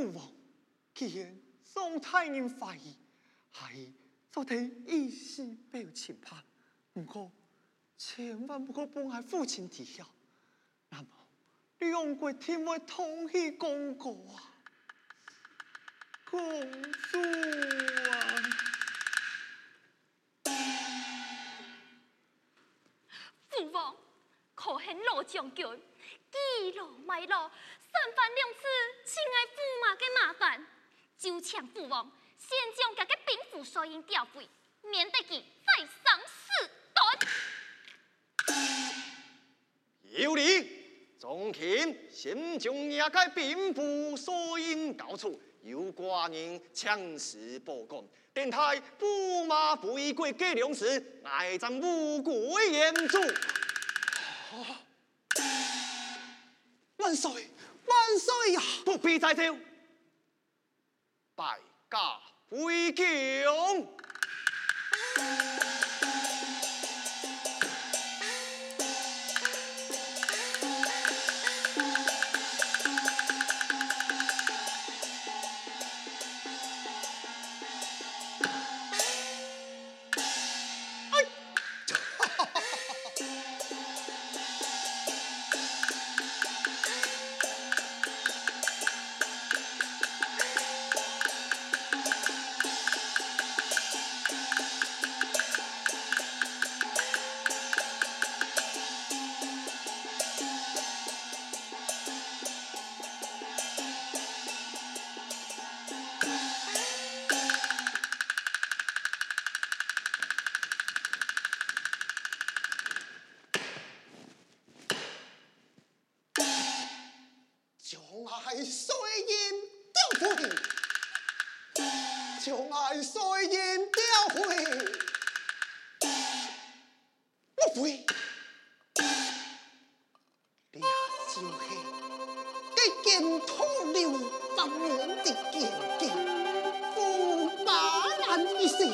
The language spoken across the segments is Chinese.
父王，既然宋太人怀疑，系就得一时不要轻判。不过千万不可帮害父亲知晓，那么你用过天会同意公告啊！公主啊！父王，可恨老将军，倚老卖老，三番两次，请爱驸马嘅麻烦，就请父王先将这个兵符所印调回，免得佢再生事端。有理，众卿先将这个兵符所印交出，由寡人强势报告。电台驸马不依归给粮食，爱咱无归言主。万岁，万岁呀！不必再奏，拜驾回宫。见土流当面的见见，驸马难一死，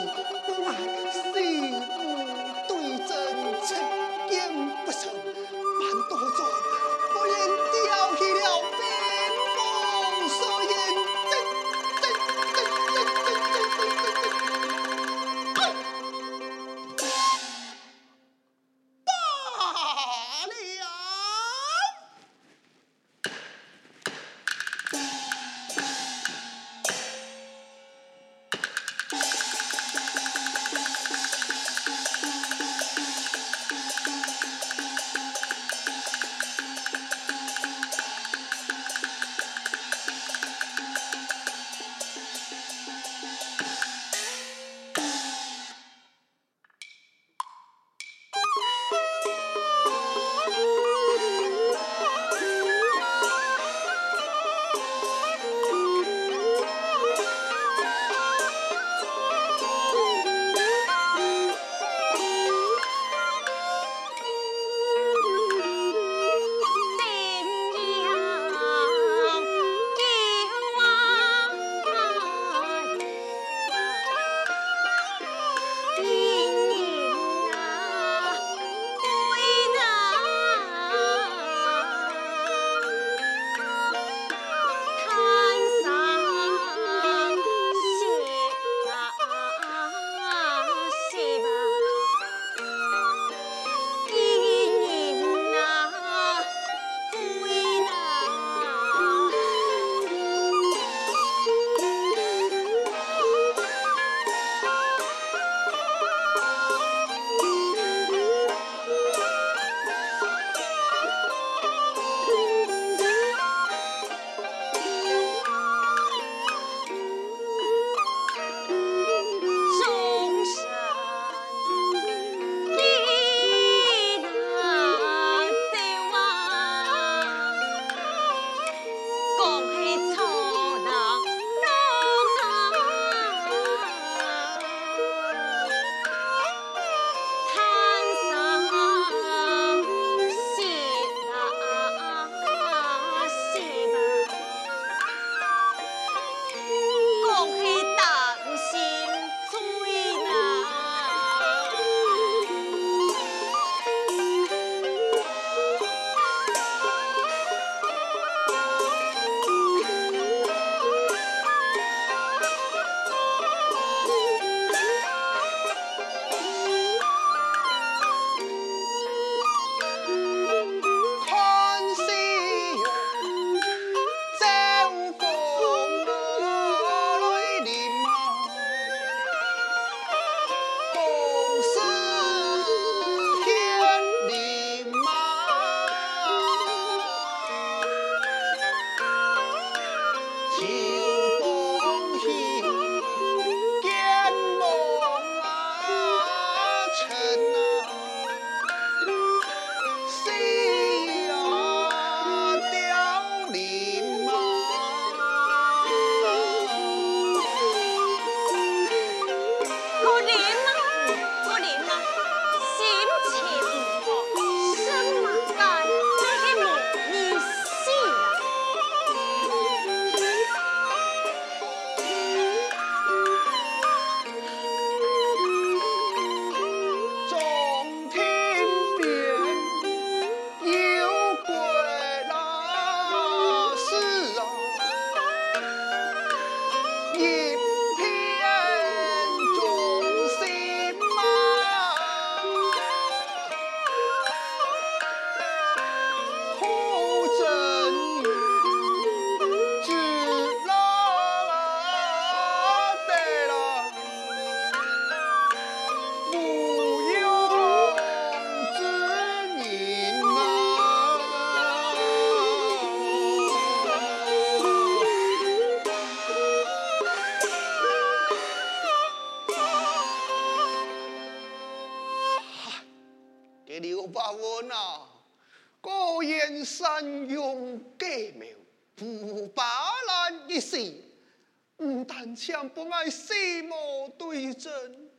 不但抢不爱西莫对阵，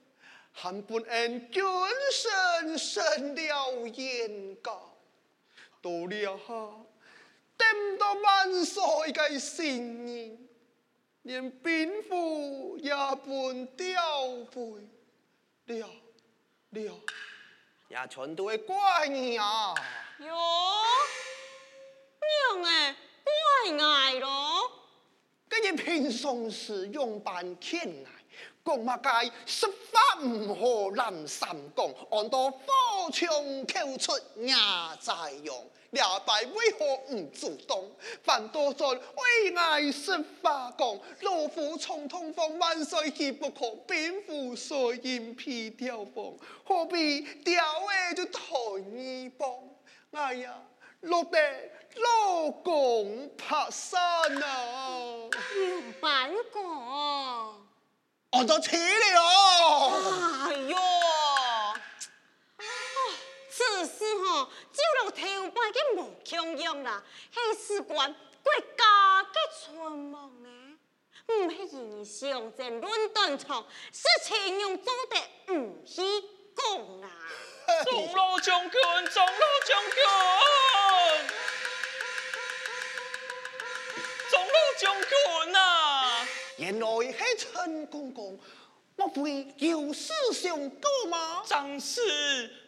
还不恩君神生了言告，到了，等到万岁的新年，连兵符也不调配了了。也全都会怪你啊！哟，娘哎，怪爱咯！今日平常时用办天爱，讲嘛该说法唔好难三讲，按到火枪口出也在用。两败为何唔主动？反倒在为爱说法讲，老夫从通风万岁气不可，兵符所应披条风，何必吊位就抬一帮？哎呀，落得老公拍山啊！用办讲，我都起了。哎呦！此事吼，就落头摆个无强用啦，系事关国家嘅存亡呢，唔系英雄在论断场，事情用做得唔去讲啊！中路将军，中路将军，中路将军啊！原来是陈公公。莫非有师兄哥吗？正是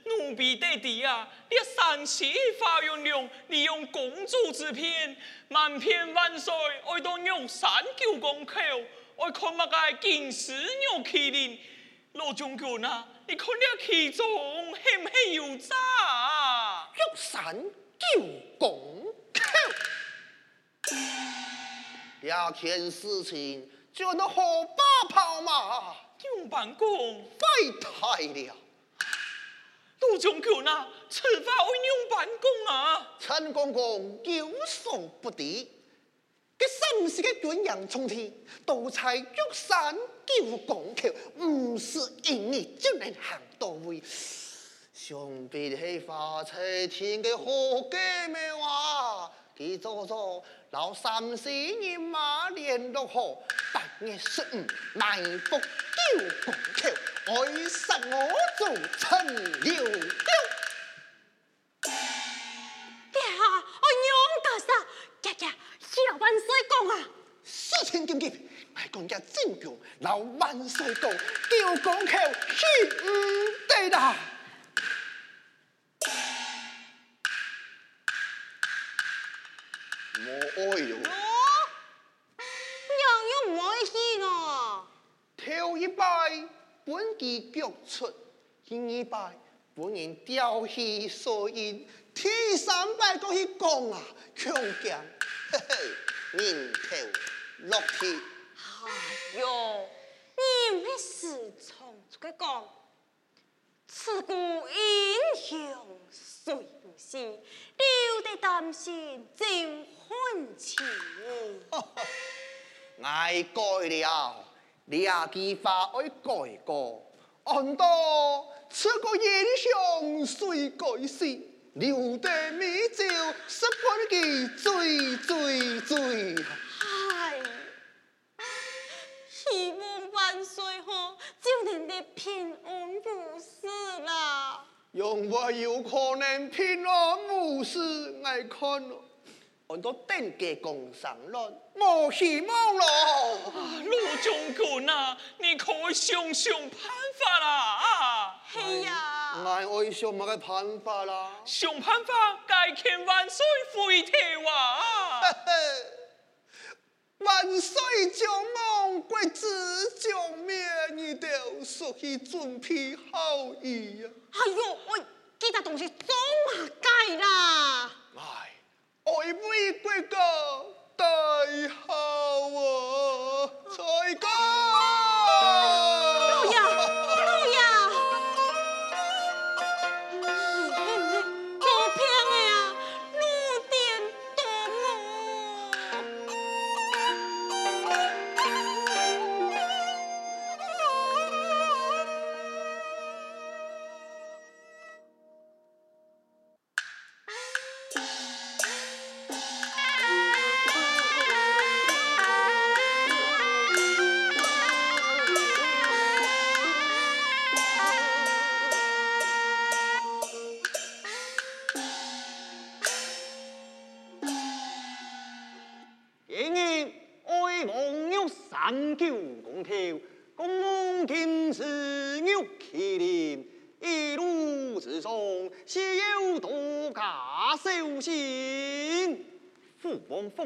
奴婢爹地啊！你三气发扬亮，利用公主之偏，瞒骗万岁，爱到用三九公口，爱看乜个金丝玉麒麟，老将军啊！你看了其中是不是有诈？玉山九公口，两件事情就能好把炮嘛？用办公废太了，杜将军啊，此法为用办公啊！陈公公有所不知，这三十个军营冲天，都在玉山九公口，唔是一日就能行到位。想必系发财天嘅好计谋啊！佢做做老三十年马连落河，八月十五埋伏九公口，爱杀我做陈留事情紧急，爱讲家真强，老万岁讲九公口是唔得啦。哟，娘又唔爱去咯。头一拜本地脚出，第二拜本人调戏所应，第三拜都去讲啊，强强，嘿嘿，人头落地。哎呦，你咩事从这个讲？自古英雄谁不是，留得丹心真欢喜。爱改了，你阿句话爱改过。按道此个英雄谁改是？留得美酒十分的醉醉醉。就能得平安无事啦。用我有可能平安无事？爱看咯，按到等个共上论，我希望咯。老将军啊，你可以想想办法啦啊！是呀，爱爱想乜个办法啦？想办法解决万岁回头啊！万岁将亡国子将灭，你都属于准备好意啊！哎呦，喂，其他东西总下改啦。哎，爱为国家大好啊！再讲。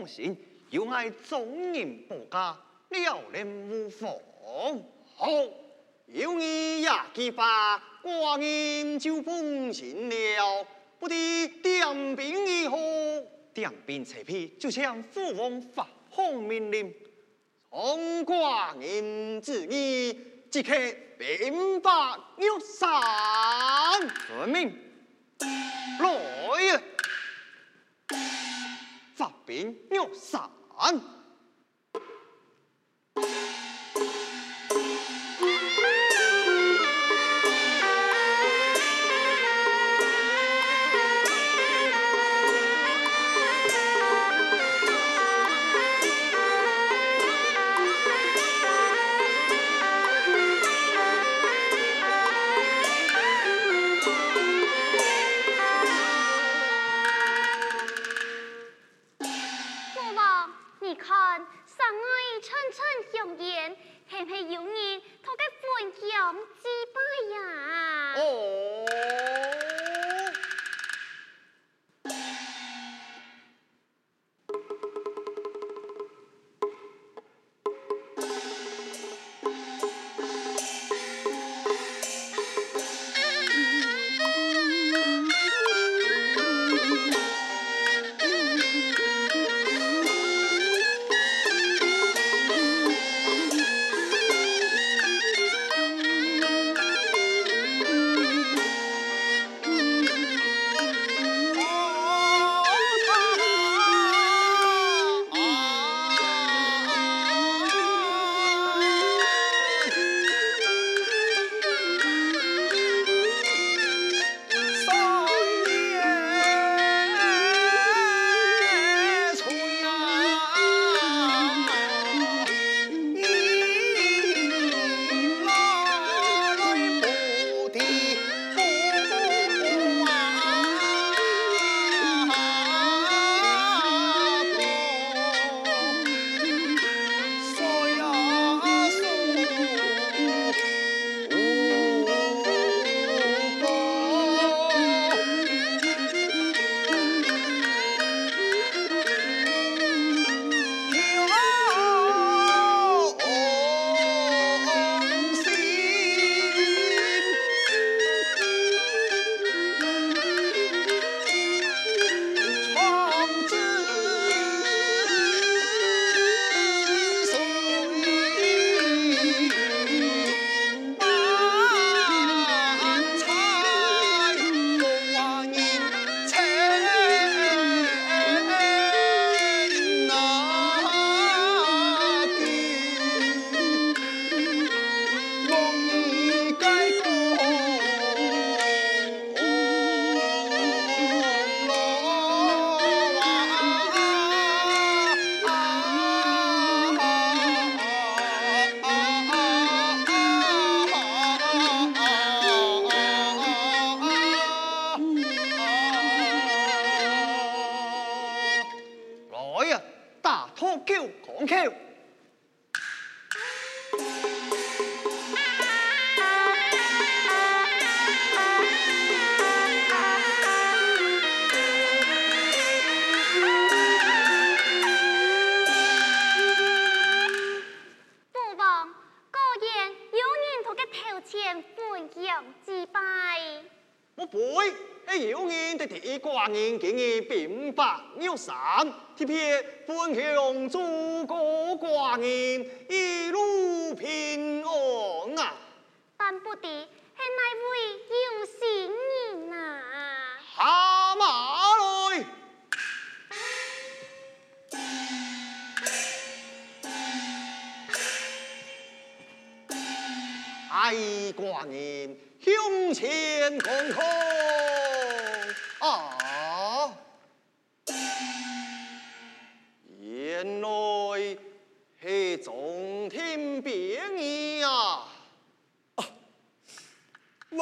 放心，有爱众人保驾，了然无妨。好，有你也记把，寡人就放心了。不知点兵如何？点兵齐备，就向父王发号命令。从寡人之意，即刻兵发玉山。遵命。来呀！发兵玉 Oh. 山。山贴片分享诸国寡人一路平安啊！但不敌系哪位有心人啊？下马来！爱寡人向前看看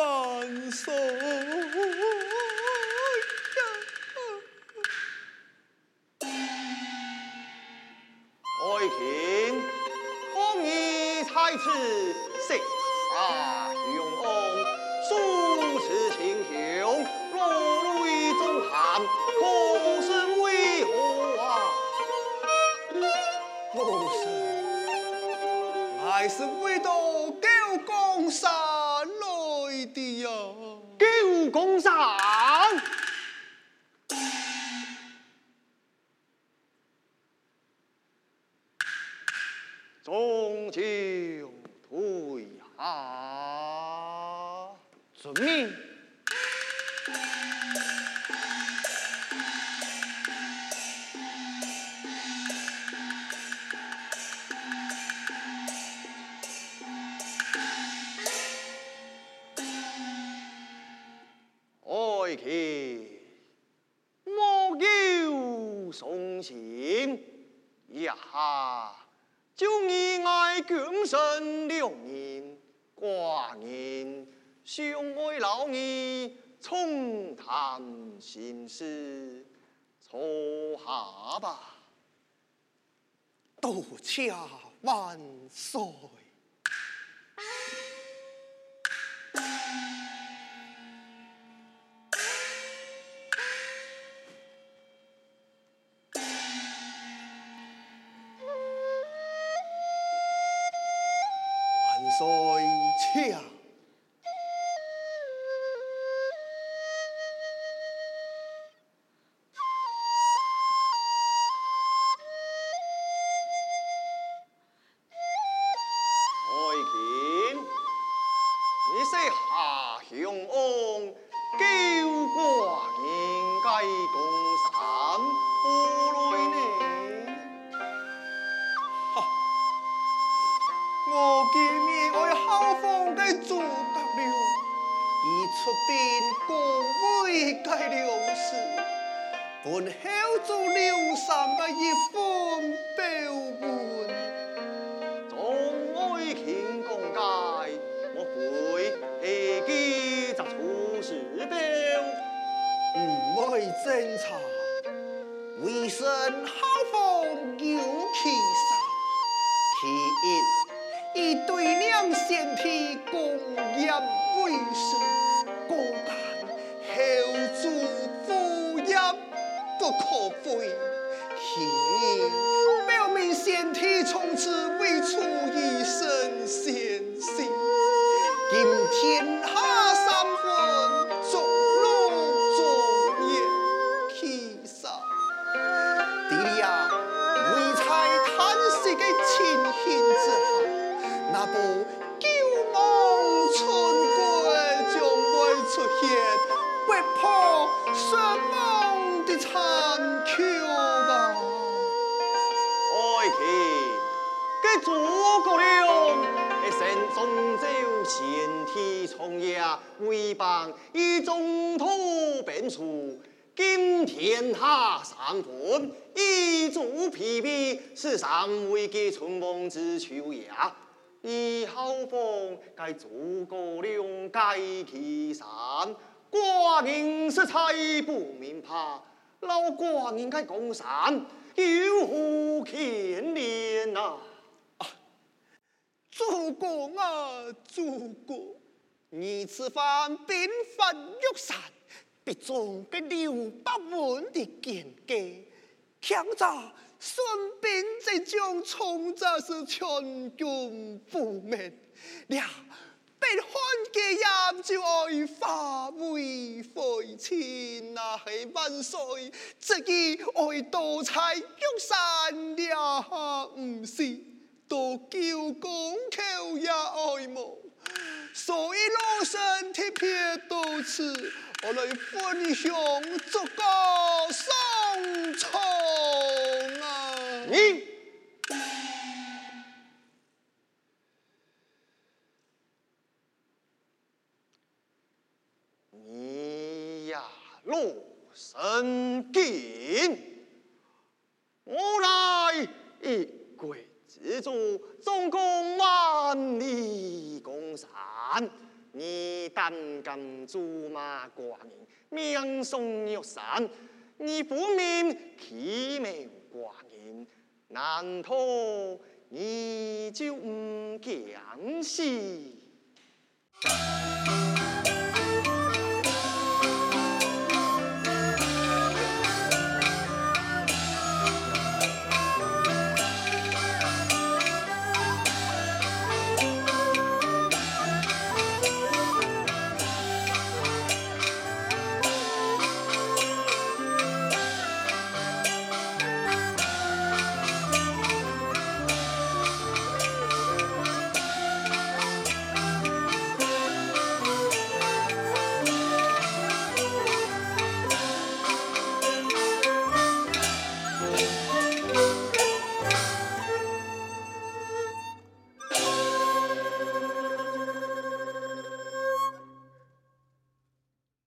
万岁！爱卿，公太子谁啊勇翁，素持清雄，落泪中寒，可心事，坐下吧。多谢万岁。攻魏该两氏，本后做刘三的一封标文。众爱卿讲解，莫非下记杂出事表？唔爱侦查，为神后方有其杀，其一一对两先天共业为生，可废。其二表明先天从此未出下三分，一足疲惫，是上未给春梦之秋呀。以后方该诸葛亮该其山，寡人实在不明白，老寡人该江山。有何牵连啊？诸葛啊，诸葛，你此番兵发玉山，必中个刘伯温的奸计，强诈顺便再将冲着是全军覆灭，了被汉家也就爱化为废寝啊！嘿万岁，自己爱多采玉山了，唔是。多九公口也爱慕，所以老身特别到此，我来分享这个送宠啊！你，你呀，罗生见，我来一归。自助总共万里江山，你胆敢阻骂寡人，命送玉山，你不明其妙寡人，难逃你就唔惊死。